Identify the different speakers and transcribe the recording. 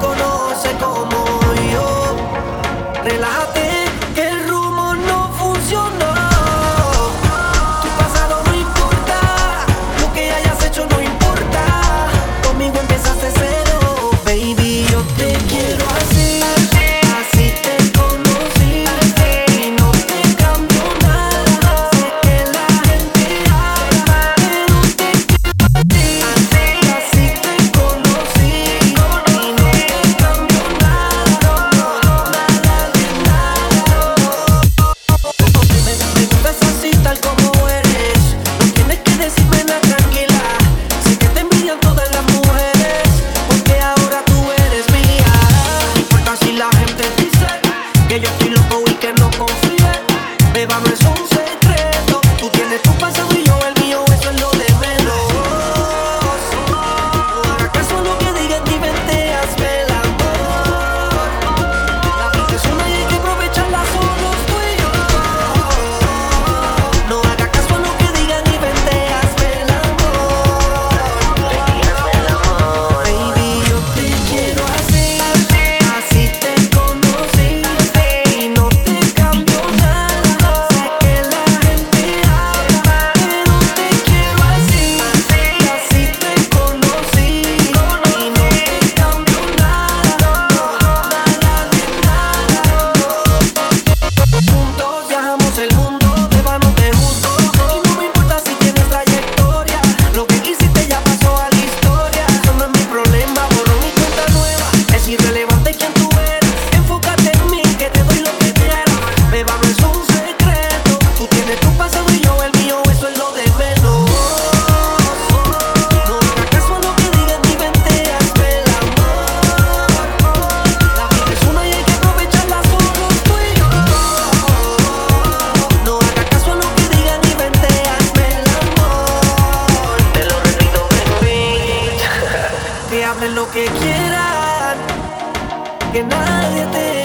Speaker 1: conoce como yo. Relájate. Que nadie te